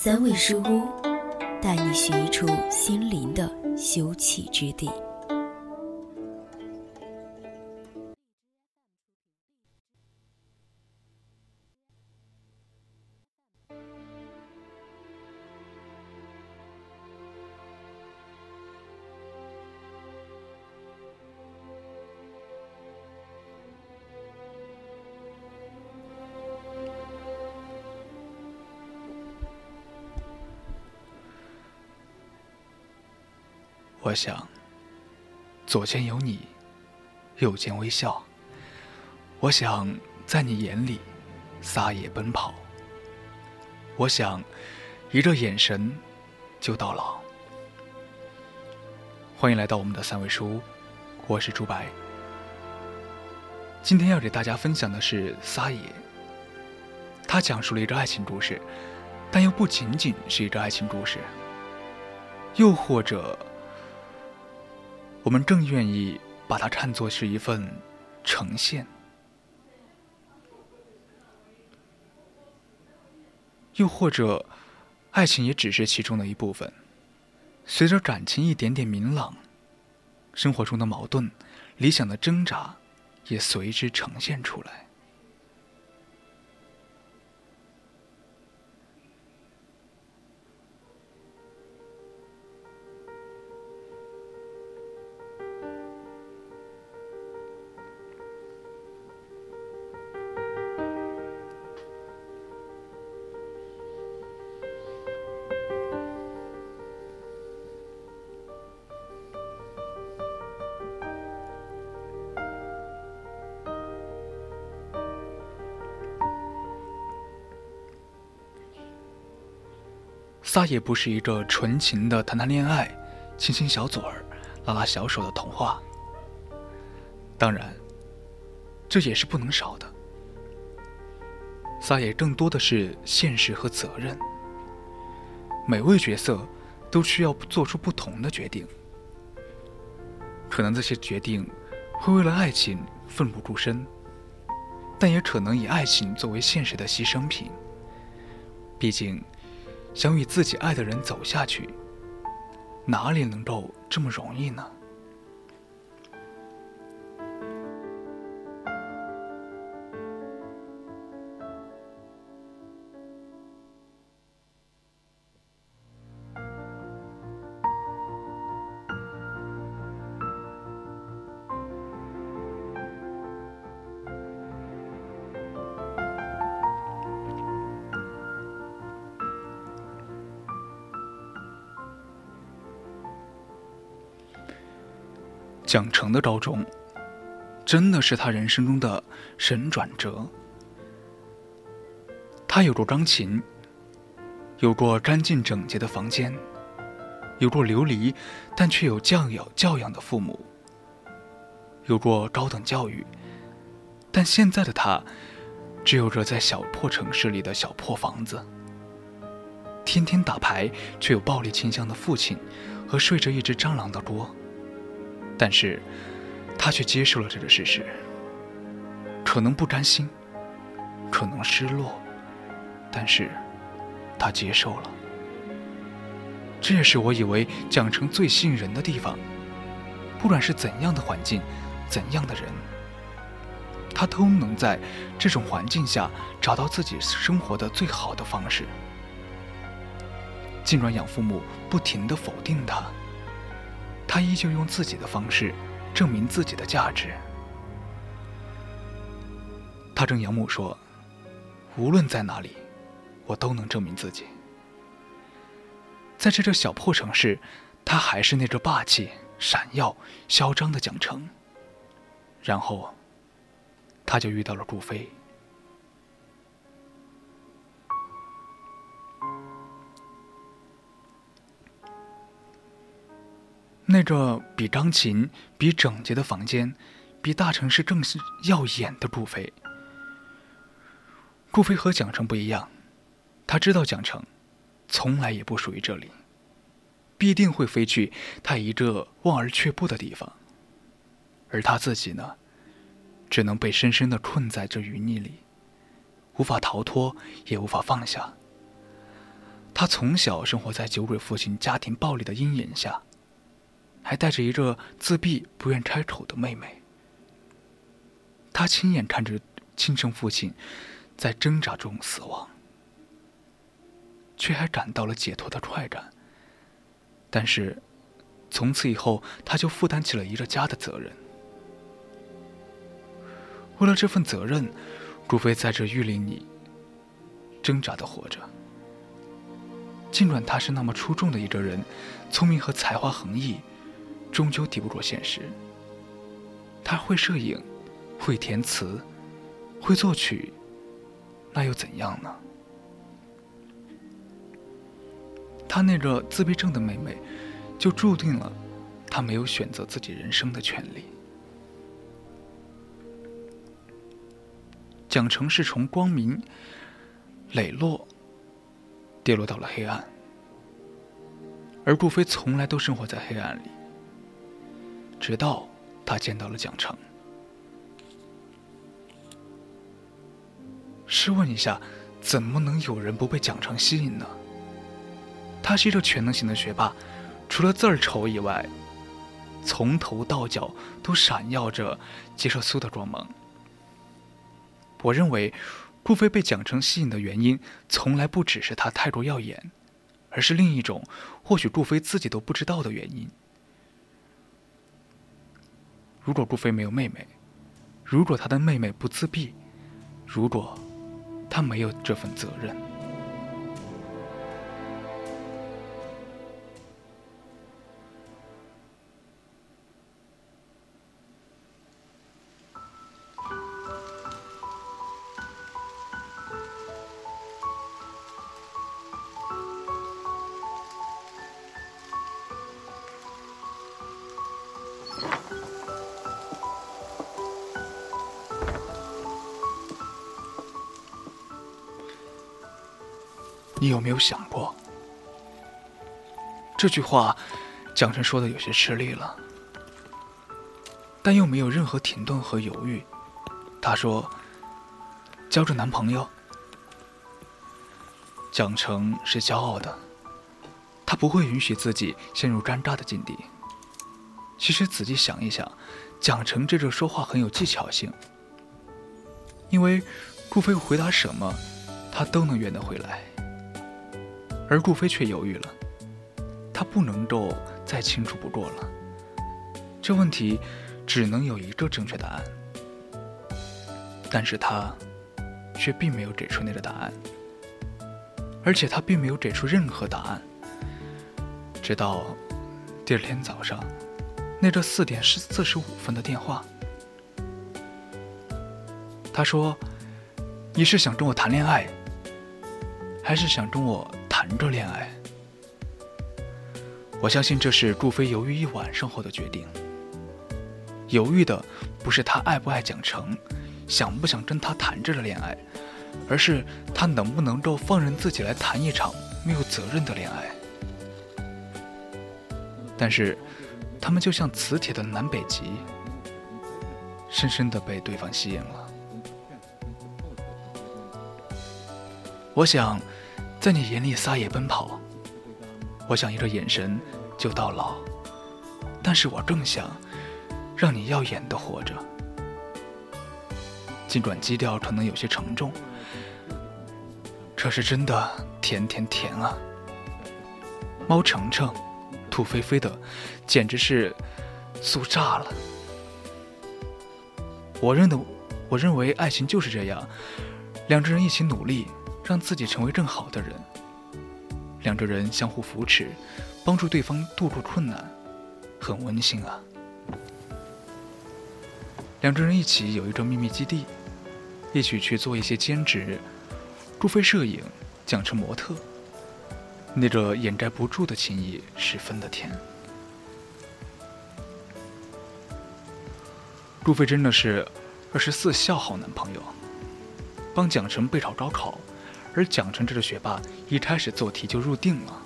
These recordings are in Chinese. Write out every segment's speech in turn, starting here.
三味书屋，带你寻一处心灵的休憩之地。我想，左见有你，右见微笑。我想在你眼里撒野奔跑。我想一个眼神就到老。欢迎来到我们的三味书屋，我是朱白。今天要给大家分享的是《撒野》，它讲述了一个爱情故事，但又不仅仅是一个爱情故事，又或者。我们更愿意把它看作是一份呈现，又或者，爱情也只是其中的一部分。随着感情一点点明朗，生活中的矛盾、理想的挣扎也随之呈现出来。撒野不是一个纯情的谈谈恋爱、亲亲小嘴儿、拉拉小手的童话。当然，这也是不能少的。撒野更多的是现实和责任。每位角色都需要做出不同的决定，可能这些决定会为了爱情奋不顾身，但也可能以爱情作为现实的牺牲品。毕竟。想与自己爱的人走下去，哪里能够这么容易呢？蒋成的高中，真的是他人生中的神转折。他有过钢琴，有过干净整洁的房间，有过流离但却有教养教养的父母，有过高等教育，但现在的他，只有着在小破城市里的小破房子，天天打牌却有暴力倾向的父亲，和睡着一只蟑螂的锅。但是，他却接受了这个事实。可能不甘心，可能失落，但是，他接受了。这也是我以为蒋成最吸引人的地方。不管是怎样的环境，怎样的人，他都能在这种环境下找到自己生活的最好的方式。尽管养父母不停的否定他。他依旧用自己的方式证明自己的价值。他跟养母说：“无论在哪里，我都能证明自己。”在这个小破城市，他还是那个霸气、闪耀、嚣张的蒋成。然后，他就遇到了顾飞。那个比钢琴、比整洁的房间，比大城市更耀眼的顾飞。顾飞和蒋成不一样，他知道蒋成从来也不属于这里，必定会飞去他一个望而却步的地方。而他自己呢，只能被深深的困在这淤泥里，无法逃脱，也无法放下。他从小生活在酒鬼父亲家庭暴力的阴影下。还带着一个自闭、不愿开口的妹妹。他亲眼看着亲生父亲在挣扎中死亡，却还感到了解脱的快感。但是，从此以后，他就负担起了一个家的责任。为了这份责任，顾飞在这玉林里挣扎的活着。尽管他是那么出众的一个人，聪明和才华横溢。终究抵不过现实。他会摄影，会填词，会作曲，那又怎样呢？他那个自闭症的妹妹，就注定了他没有选择自己人生的权利。蒋成是从光明磊落跌落到了黑暗，而顾飞从来都生活在黑暗里。直到他见到了蒋成。试问一下，怎么能有人不被蒋成吸引呢？他是一个全能型的学霸，除了字儿丑以外，从头到脚都闪耀着接受苏的光芒。我认为，顾飞被蒋成吸引的原因，从来不只是他太过耀眼，而是另一种，或许顾飞自己都不知道的原因。如果顾飞没有妹妹，如果他的妹妹不自闭，如果他没有这份责任。你有没有想过？这句话，蒋晨说的有些吃力了，但又没有任何停顿和犹豫。他说：“交着男朋友。”蒋成是骄傲的，他不会允许自己陷入尴尬的境地。其实仔细想一想，蒋成这种说话很有技巧性，因为顾飞回答什么，他都能圆得回来。而顾飞却犹豫了，他不能够再清楚不过了。这问题只能有一个正确答案，但是他却并没有给出那个答案，而且他并没有给出任何答案。直到第二天早上，那个四点四十五分的电话，他说：“你是想跟我谈恋爱，还是想跟我？”谈着恋爱，我相信这是顾飞犹豫一晚上后的决定。犹豫的不是他爱不爱蒋成，想不想跟他谈这个恋爱，而是他能不能够放任自己来谈一场没有责任的恋爱。但是，他们就像磁铁的南北极，深深的被对方吸引了。我想。在你眼里撒野奔跑，我想一个眼神就到老，但是我更想让你耀眼的活着。尽管基调可能有些沉重，这是真的甜甜甜啊！猫程程，兔飞飞的，简直是酥炸了。我认的，我认为爱情就是这样，两个人一起努力。让自己成为更好的人。两个人相互扶持帮助对方度过困难很温馨啊。两个人一起有一个秘密基地一起去做一些兼职顾飞摄影讲成模特。那个掩盖不住的情谊十分的甜。顾飞真的是二十四孝好男朋友帮蒋晨备考高考而蒋成这个学霸一开始做题就入定了。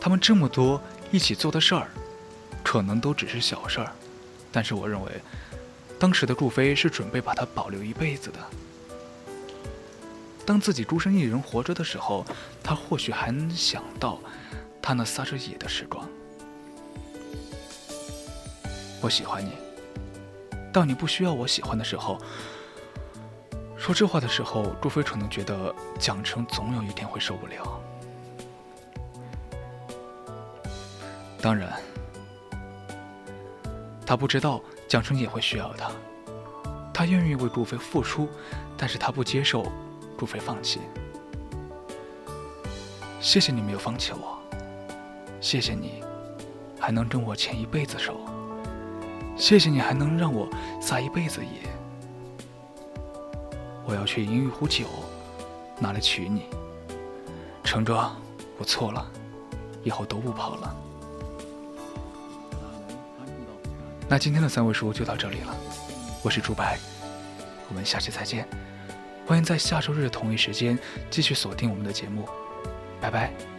他们这么多一起做的事儿，可能都只是小事儿，但是我认为，当时的顾飞是准备把他保留一辈子的。当自己孤身一人活着的时候，他或许还能想到他那撒着野的时光。我喜欢你。当你不需要我喜欢的时候，说这话的时候，朱飞可能觉得蒋成总有一天会受不了。当然，他不知道蒋成也会需要他，他愿意为朱飞付出，但是他不接受朱飞放弃。谢谢你没有放弃我，谢谢你还能跟我牵一辈子手。谢谢你还能让我撒一辈子野。我要去饮一壶酒，拿来娶你。程哥，我错了，以后都不跑了。那今天的三位数就到这里了，我是朱白，我们下期再见。欢迎在下周日同一时间继续锁定我们的节目，拜拜。